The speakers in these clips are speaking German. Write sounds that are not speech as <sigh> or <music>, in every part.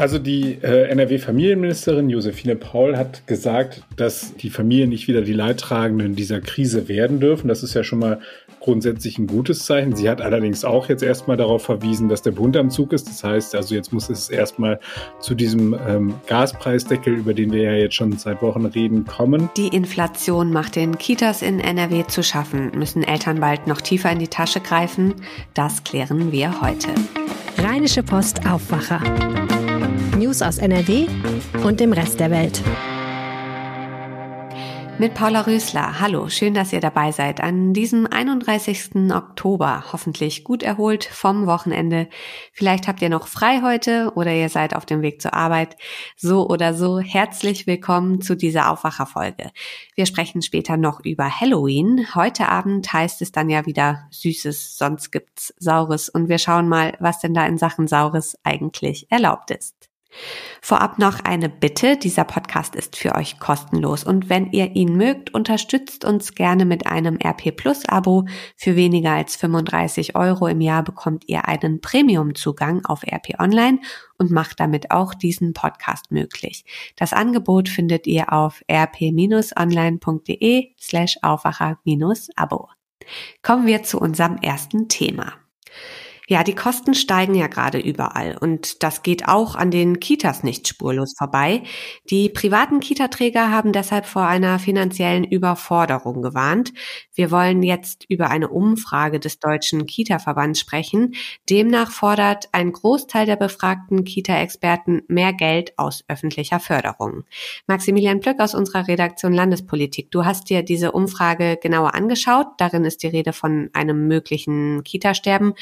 Also die äh, NRW-Familienministerin Josephine Paul hat gesagt, dass die Familien nicht wieder die Leidtragenden dieser Krise werden dürfen. Das ist ja schon mal grundsätzlich ein gutes Zeichen. Sie hat allerdings auch jetzt erstmal darauf verwiesen, dass der Bund am Zug ist. Das heißt, also jetzt muss es erstmal zu diesem ähm, Gaspreisdeckel, über den wir ja jetzt schon seit Wochen reden, kommen. Die Inflation macht den Kitas in NRW zu schaffen. Müssen Eltern bald noch tiefer in die Tasche greifen? Das klären wir heute. Rheinische Post Aufwacher. News aus NRW und dem Rest der Welt. Mit Paula Rösler. Hallo, schön, dass ihr dabei seid an diesem 31. Oktober. Hoffentlich gut erholt vom Wochenende. Vielleicht habt ihr noch frei heute oder ihr seid auf dem Weg zur Arbeit. So oder so, herzlich willkommen zu dieser Aufwacherfolge. Wir sprechen später noch über Halloween. Heute Abend heißt es dann ja wieder Süßes, sonst gibt's Saures und wir schauen mal, was denn da in Sachen Saures eigentlich erlaubt ist. Vorab noch eine Bitte. Dieser Podcast ist für euch kostenlos und wenn ihr ihn mögt, unterstützt uns gerne mit einem RP Plus Abo. Für weniger als 35 Euro im Jahr bekommt ihr einen Premium-Zugang auf RP Online und macht damit auch diesen Podcast möglich. Das Angebot findet ihr auf rp-online.de slash Aufwacher-Abo. Kommen wir zu unserem ersten Thema. Ja, die Kosten steigen ja gerade überall und das geht auch an den Kitas nicht spurlos vorbei. Die privaten Kitaträger haben deshalb vor einer finanziellen Überforderung gewarnt. Wir wollen jetzt über eine Umfrage des Deutschen Kita-Verbands sprechen. Demnach fordert ein Großteil der befragten Kita-Experten mehr Geld aus öffentlicher Förderung. Maximilian Plöck aus unserer Redaktion Landespolitik, du hast dir diese Umfrage genauer angeschaut. Darin ist die Rede von einem möglichen Kita-Sterben.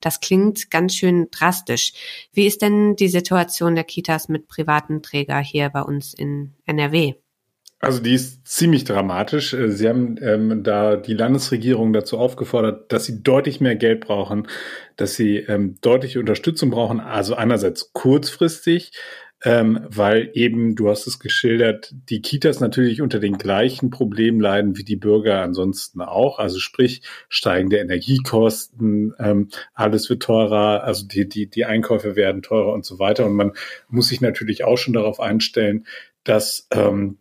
Das das klingt ganz schön drastisch. Wie ist denn die Situation der Kitas mit privaten Träger hier bei uns in NRW? Also die ist ziemlich dramatisch. Äh, Sie haben ähm, da die Landesregierung dazu aufgefordert, dass sie deutlich mehr Geld brauchen, dass sie ähm, deutliche Unterstützung brauchen. Also einerseits kurzfristig, ähm, weil eben, du hast es geschildert, die Kitas natürlich unter den gleichen Problemen leiden wie die Bürger ansonsten auch. Also sprich steigende Energiekosten, ähm, alles wird teurer, also die, die, die Einkäufe werden teurer und so weiter. Und man muss sich natürlich auch schon darauf einstellen, dass ähm,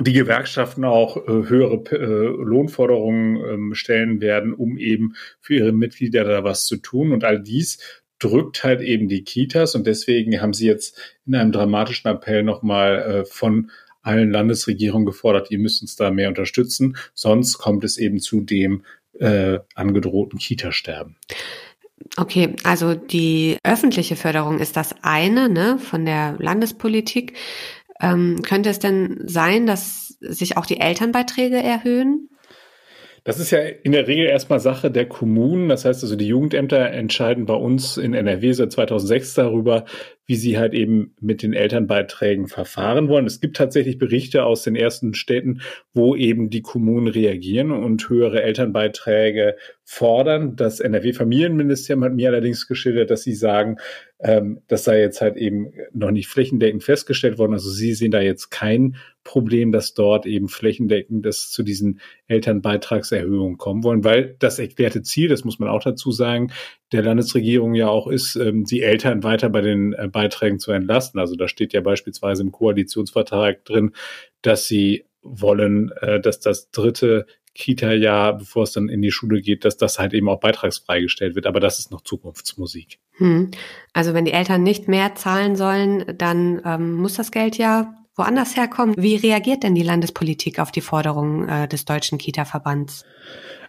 die Gewerkschaften auch äh, höhere äh, Lohnforderungen ähm, stellen werden, um eben für ihre Mitglieder da was zu tun. Und all dies drückt halt eben die Kitas und deswegen haben sie jetzt in einem dramatischen Appell nochmal äh, von allen Landesregierungen gefordert, ihr müsst uns da mehr unterstützen, sonst kommt es eben zu dem äh, angedrohten Kita-Sterben. Okay, also die öffentliche Förderung ist das eine ne, von der Landespolitik. Ähm, könnte es denn sein, dass sich auch die Elternbeiträge erhöhen? Das ist ja in der Regel erstmal Sache der Kommunen. Das heißt also, die Jugendämter entscheiden bei uns in NRW seit 2006 darüber, wie sie halt eben mit den Elternbeiträgen verfahren wollen. Es gibt tatsächlich Berichte aus den ersten Städten, wo eben die Kommunen reagieren und höhere Elternbeiträge fordern. Das NRW-Familienministerium hat mir allerdings geschildert, dass sie sagen, ähm, das sei jetzt halt eben noch nicht flächendeckend festgestellt worden. Also sie sehen da jetzt kein Problem, dass dort eben flächendeckend das zu diesen Elternbeitragserhöhungen kommen wollen, weil das erklärte Ziel, das muss man auch dazu sagen, der Landesregierung ja auch ist, ähm, die Eltern weiter bei den äh, Beiträgen zu entlasten. Also da steht ja beispielsweise im Koalitionsvertrag drin, dass sie wollen, äh, dass das dritte Kita-Jahr, bevor es dann in die Schule geht, dass das halt eben auch beitragsfrei gestellt wird. Aber das ist noch Zukunftsmusik. Hm. Also wenn die Eltern nicht mehr zahlen sollen, dann ähm, muss das Geld ja woanders herkommen. Wie reagiert denn die Landespolitik auf die Forderungen äh, des Deutschen Kita-Verbands?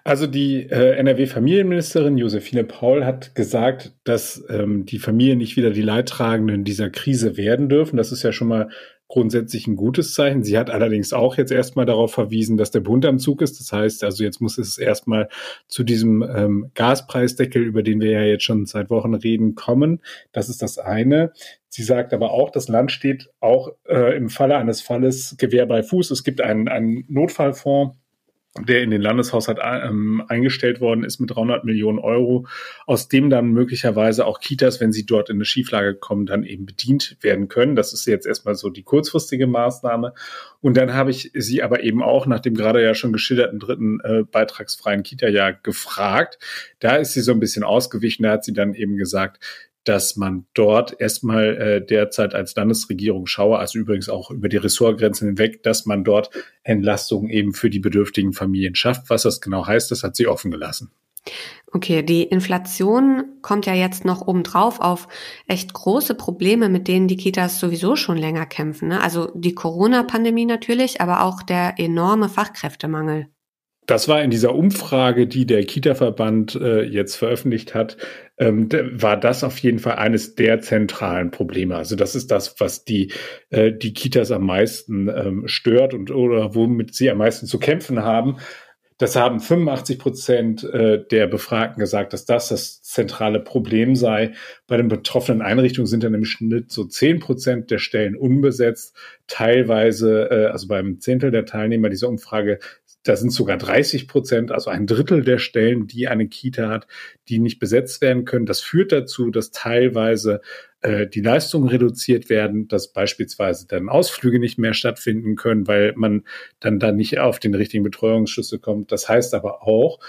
Also die äh, NRW-Familienministerin Josephine Paul hat gesagt, dass ähm, die Familien nicht wieder die Leidtragenden dieser Krise werden dürfen. Das ist ja schon mal grundsätzlich ein gutes Zeichen. Sie hat allerdings auch jetzt erstmal darauf verwiesen, dass der Bund am Zug ist. Das heißt, also jetzt muss es erstmal zu diesem ähm, Gaspreisdeckel, über den wir ja jetzt schon seit Wochen reden, kommen. Das ist das eine. Sie sagt aber auch, das Land steht auch äh, im Falle eines Falles Gewehr bei Fuß. Es gibt einen, einen Notfallfonds der in den Landeshaushalt ähm, eingestellt worden ist mit 300 Millionen Euro, aus dem dann möglicherweise auch Kitas, wenn sie dort in eine Schieflage kommen, dann eben bedient werden können. Das ist jetzt erstmal so die kurzfristige Maßnahme. Und dann habe ich sie aber eben auch nach dem gerade ja schon geschilderten dritten äh, beitragsfreien Kita-Jahr gefragt. Da ist sie so ein bisschen ausgewichen. Da hat sie dann eben gesagt, dass man dort erstmal äh, derzeit als Landesregierung schaue, also übrigens auch über die Ressortgrenzen hinweg, dass man dort Entlastungen eben für die bedürftigen Familien schafft. Was das genau heißt, das hat sie offen gelassen. Okay, die Inflation kommt ja jetzt noch obendrauf auf echt große Probleme, mit denen die Kitas sowieso schon länger kämpfen. Ne? Also die Corona-Pandemie natürlich, aber auch der enorme Fachkräftemangel. Das war in dieser Umfrage, die der Kita-Verband äh, jetzt veröffentlicht hat, ähm, war das auf jeden Fall eines der zentralen Probleme. Also das ist das, was die, äh, die Kitas am meisten ähm, stört und oder womit sie am meisten zu kämpfen haben. Das haben 85 Prozent äh, der Befragten gesagt, dass das das zentrale Problem sei. Bei den betroffenen Einrichtungen sind dann im Schnitt so 10 Prozent der Stellen unbesetzt. Teilweise, äh, also beim Zehntel der Teilnehmer dieser Umfrage da sind sogar 30 Prozent, also ein Drittel der Stellen, die eine Kita hat, die nicht besetzt werden können. Das führt dazu, dass teilweise äh, die Leistungen reduziert werden, dass beispielsweise dann Ausflüge nicht mehr stattfinden können, weil man dann da nicht auf den richtigen Betreuungsschlüssel kommt. Das heißt aber auch,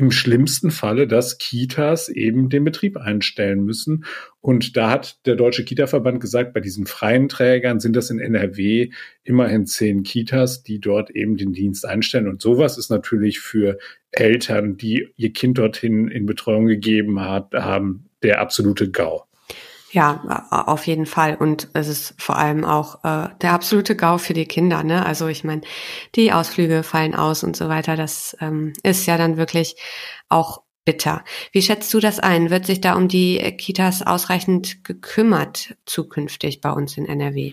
im schlimmsten Falle, dass Kitas eben den Betrieb einstellen müssen. Und da hat der Deutsche Kita-Verband gesagt, bei diesen freien Trägern sind das in NRW immerhin zehn Kitas, die dort eben den Dienst einstellen. Und sowas ist natürlich für Eltern, die ihr Kind dorthin in Betreuung gegeben hat, haben, der absolute GAU. Ja, auf jeden Fall. Und es ist vor allem auch äh, der absolute GAU für die Kinder. Ne? Also ich meine, die Ausflüge fallen aus und so weiter. Das ähm, ist ja dann wirklich auch bitter. Wie schätzt du das ein? Wird sich da um die Kitas ausreichend gekümmert zukünftig bei uns in NRW?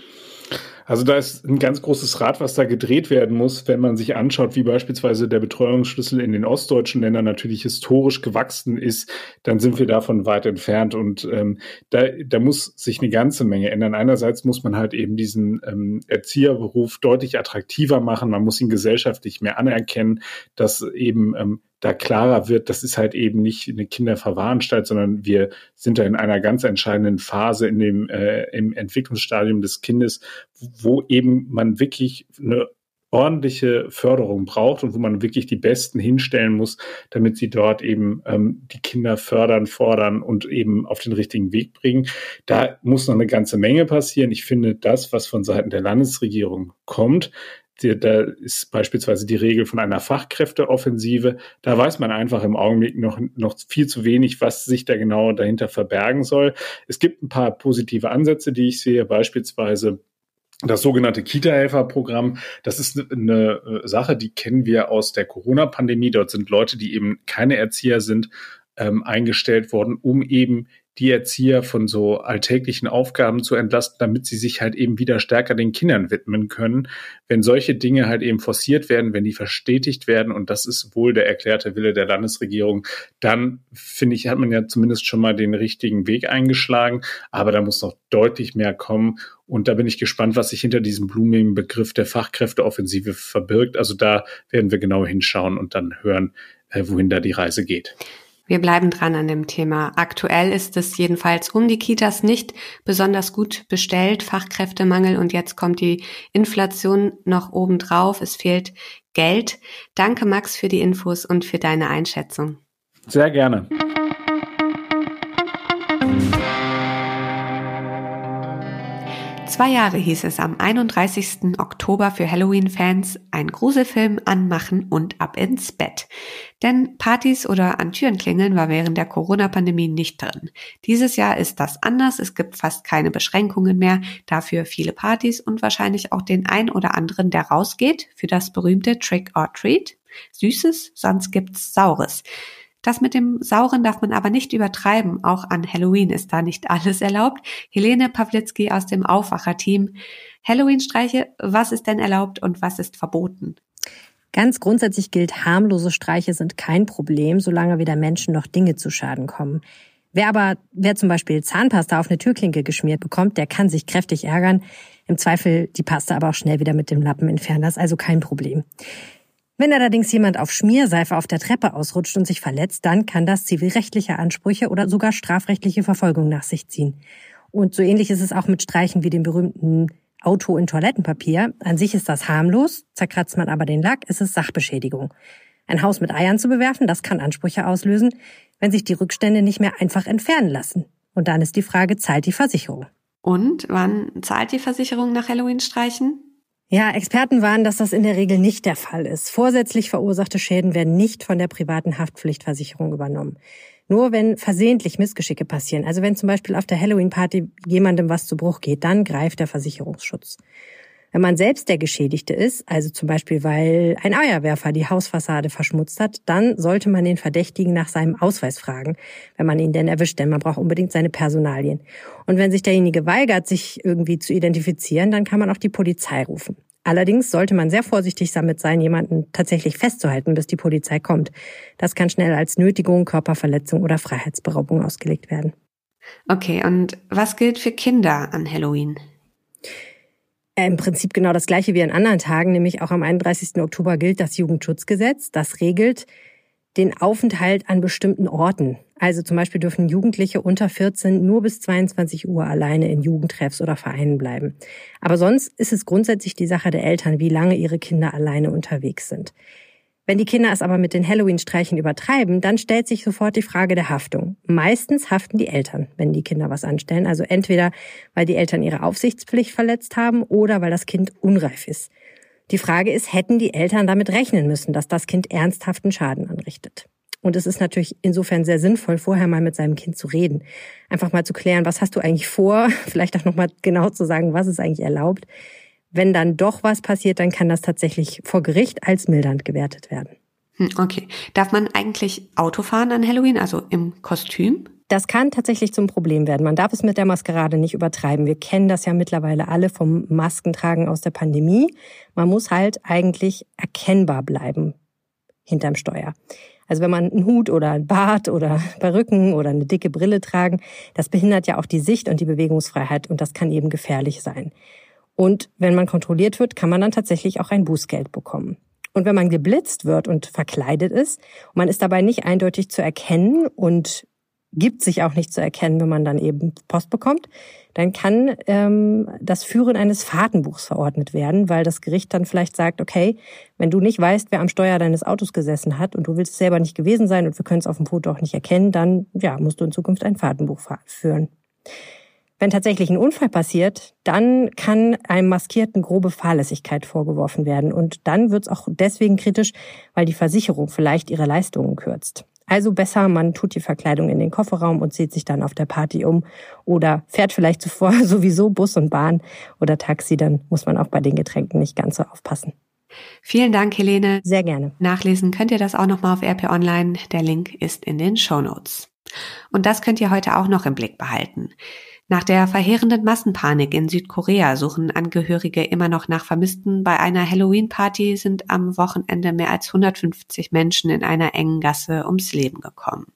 Also da ist ein ganz großes Rad, was da gedreht werden muss, wenn man sich anschaut, wie beispielsweise der Betreuungsschlüssel in den ostdeutschen Ländern natürlich historisch gewachsen ist, dann sind wir davon weit entfernt und ähm, da, da muss sich eine ganze Menge ändern. Einerseits muss man halt eben diesen ähm, Erzieherberuf deutlich attraktiver machen, man muss ihn gesellschaftlich mehr anerkennen, dass eben ähm, da klarer wird, das ist halt eben nicht eine Kinderverwahranstalt, sondern wir sind da in einer ganz entscheidenden Phase in dem äh, im Entwicklungsstadium des Kindes, wo eben man wirklich eine ordentliche Förderung braucht und wo man wirklich die Besten hinstellen muss, damit sie dort eben ähm, die Kinder fördern, fordern und eben auf den richtigen Weg bringen. Da muss noch eine ganze Menge passieren. Ich finde, das, was von Seiten der Landesregierung kommt, da ist beispielsweise die Regel von einer Fachkräfteoffensive. Da weiß man einfach im Augenblick noch, noch viel zu wenig, was sich da genau dahinter verbergen soll. Es gibt ein paar positive Ansätze, die ich sehe, beispielsweise das sogenannte Kita-Helfer-Programm, das ist eine Sache, die kennen wir aus der Corona-Pandemie. Dort sind Leute, die eben keine Erzieher sind, ähm, eingestellt worden, um eben die Erzieher von so alltäglichen Aufgaben zu entlasten, damit sie sich halt eben wieder stärker den Kindern widmen können. Wenn solche Dinge halt eben forciert werden, wenn die verstetigt werden, und das ist wohl der erklärte Wille der Landesregierung, dann finde ich, hat man ja zumindest schon mal den richtigen Weg eingeschlagen. Aber da muss noch deutlich mehr kommen. Und da bin ich gespannt, was sich hinter diesem blumigen Begriff der Fachkräfteoffensive verbirgt. Also da werden wir genau hinschauen und dann hören, äh, wohin da die Reise geht. Wir bleiben dran an dem Thema. Aktuell ist es jedenfalls um die Kitas nicht besonders gut bestellt, Fachkräftemangel und jetzt kommt die Inflation noch obendrauf. Es fehlt Geld. Danke Max für die Infos und für deine Einschätzung. Sehr gerne. Zwei Jahre hieß es am 31. Oktober für Halloween-Fans ein Gruselfilm anmachen und ab ins Bett. Denn Partys oder an Türen klingeln war während der Corona-Pandemie nicht drin. Dieses Jahr ist das anders. Es gibt fast keine Beschränkungen mehr. Dafür viele Partys und wahrscheinlich auch den ein oder anderen, der rausgeht für das berühmte Trick or Treat. Süßes, sonst gibt's Saures. Das mit dem Sauren darf man aber nicht übertreiben. Auch an Halloween ist da nicht alles erlaubt. Helene Pawlitzki aus dem Aufwacher-Team. Halloween-Streiche, was ist denn erlaubt und was ist verboten? Ganz grundsätzlich gilt, harmlose Streiche sind kein Problem, solange weder Menschen noch Dinge zu Schaden kommen. Wer aber, wer zum Beispiel Zahnpasta auf eine Türklinke geschmiert bekommt, der kann sich kräftig ärgern. Im Zweifel die Pasta aber auch schnell wieder mit dem Lappen entfernen. Das ist also kein Problem. Wenn allerdings jemand auf Schmierseife auf der Treppe ausrutscht und sich verletzt, dann kann das zivilrechtliche Ansprüche oder sogar strafrechtliche Verfolgung nach sich ziehen. Und so ähnlich ist es auch mit Streichen wie dem berühmten Auto in Toilettenpapier. An sich ist das harmlos, zerkratzt man aber den Lack, ist es Sachbeschädigung. Ein Haus mit Eiern zu bewerfen, das kann Ansprüche auslösen, wenn sich die Rückstände nicht mehr einfach entfernen lassen. Und dann ist die Frage, zahlt die Versicherung? Und wann zahlt die Versicherung nach Halloween-Streichen? Ja, Experten warnen, dass das in der Regel nicht der Fall ist. Vorsätzlich verursachte Schäden werden nicht von der privaten Haftpflichtversicherung übernommen. Nur wenn versehentlich Missgeschicke passieren, also wenn zum Beispiel auf der Halloween-Party jemandem was zu Bruch geht, dann greift der Versicherungsschutz. Wenn man selbst der Geschädigte ist, also zum Beispiel weil ein Eierwerfer die Hausfassade verschmutzt hat, dann sollte man den Verdächtigen nach seinem Ausweis fragen, wenn man ihn denn erwischt, denn man braucht unbedingt seine Personalien. Und wenn sich derjenige weigert, sich irgendwie zu identifizieren, dann kann man auch die Polizei rufen. Allerdings sollte man sehr vorsichtig damit sein, jemanden tatsächlich festzuhalten, bis die Polizei kommt. Das kann schnell als Nötigung, Körperverletzung oder Freiheitsberaubung ausgelegt werden. Okay, und was gilt für Kinder an Halloween? Im Prinzip genau das gleiche wie an anderen Tagen, nämlich auch am 31. Oktober gilt das Jugendschutzgesetz. Das regelt den Aufenthalt an bestimmten Orten. Also zum Beispiel dürfen Jugendliche unter 14 nur bis 22 Uhr alleine in Jugendtreffs oder Vereinen bleiben. Aber sonst ist es grundsätzlich die Sache der Eltern, wie lange ihre Kinder alleine unterwegs sind. Wenn die Kinder es aber mit den Halloween-Streichen übertreiben, dann stellt sich sofort die Frage der Haftung. Meistens haften die Eltern, wenn die Kinder was anstellen. Also entweder, weil die Eltern ihre Aufsichtspflicht verletzt haben oder weil das Kind unreif ist. Die Frage ist, hätten die Eltern damit rechnen müssen, dass das Kind ernsthaften Schaden anrichtet? Und es ist natürlich insofern sehr sinnvoll, vorher mal mit seinem Kind zu reden. Einfach mal zu klären, was hast du eigentlich vor? <laughs> Vielleicht auch nochmal genau zu sagen, was ist eigentlich erlaubt. Wenn dann doch was passiert, dann kann das tatsächlich vor Gericht als mildernd gewertet werden. Hm, okay. Darf man eigentlich Auto fahren an Halloween, also im Kostüm? Das kann tatsächlich zum Problem werden. Man darf es mit der Maskerade nicht übertreiben. Wir kennen das ja mittlerweile alle vom Maskentragen aus der Pandemie. Man muss halt eigentlich erkennbar bleiben hinterm Steuer. Also wenn man einen Hut oder ein Bart oder Perücken oder eine dicke Brille tragen, das behindert ja auch die Sicht und die Bewegungsfreiheit und das kann eben gefährlich sein. Und wenn man kontrolliert wird, kann man dann tatsächlich auch ein Bußgeld bekommen. Und wenn man geblitzt wird und verkleidet ist, und man ist dabei nicht eindeutig zu erkennen und gibt sich auch nicht zu erkennen, wenn man dann eben Post bekommt, dann kann ähm, das Führen eines Fahrtenbuchs verordnet werden, weil das Gericht dann vielleicht sagt, okay, wenn du nicht weißt, wer am Steuer deines Autos gesessen hat und du willst es selber nicht gewesen sein und wir können es auf dem Foto auch nicht erkennen, dann ja, musst du in Zukunft ein Fahrtenbuch führen. Wenn tatsächlich ein Unfall passiert, dann kann einem Maskierten grobe Fahrlässigkeit vorgeworfen werden. Und dann wird es auch deswegen kritisch, weil die Versicherung vielleicht ihre Leistungen kürzt. Also besser, man tut die Verkleidung in den Kofferraum und zieht sich dann auf der Party um oder fährt vielleicht zuvor <laughs> sowieso Bus und Bahn oder Taxi, dann muss man auch bei den Getränken nicht ganz so aufpassen. Vielen Dank, Helene. Sehr gerne. Nachlesen könnt ihr das auch nochmal auf RP Online. Der Link ist in den Show Notes. Und das könnt ihr heute auch noch im Blick behalten. Nach der verheerenden Massenpanik in Südkorea suchen Angehörige immer noch nach Vermissten. Bei einer Halloween-Party sind am Wochenende mehr als 150 Menschen in einer engen Gasse ums Leben gekommen.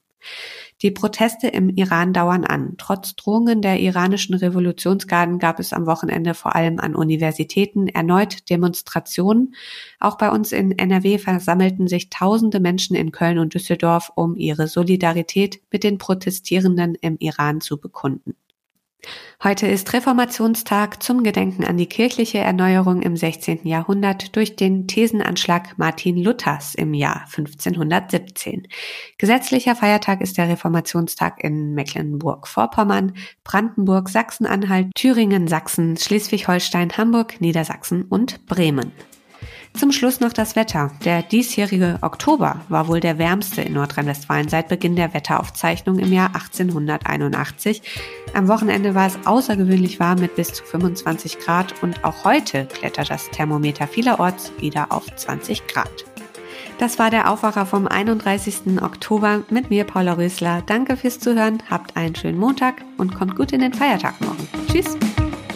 Die Proteste im Iran dauern an. Trotz Drohungen der iranischen Revolutionsgarden gab es am Wochenende vor allem an Universitäten erneut Demonstrationen. Auch bei uns in NRW versammelten sich tausende Menschen in Köln und Düsseldorf, um ihre Solidarität mit den Protestierenden im Iran zu bekunden. Heute ist Reformationstag zum Gedenken an die kirchliche Erneuerung im 16. Jahrhundert durch den Thesenanschlag Martin Luthers im Jahr 1517. Gesetzlicher Feiertag ist der Reformationstag in Mecklenburg-Vorpommern, Brandenburg, Sachsen-Anhalt, Thüringen, Sachsen, Schleswig-Holstein, Hamburg, Niedersachsen und Bremen. Zum Schluss noch das Wetter. Der diesjährige Oktober war wohl der wärmste in Nordrhein-Westfalen seit Beginn der Wetteraufzeichnung im Jahr 1881. Am Wochenende war es außergewöhnlich warm mit bis zu 25 Grad und auch heute klettert das Thermometer vielerorts wieder auf 20 Grad. Das war der Aufwacher vom 31. Oktober mit mir, Paula Rösler. Danke fürs Zuhören, habt einen schönen Montag und kommt gut in den Feiertag morgen. Tschüss!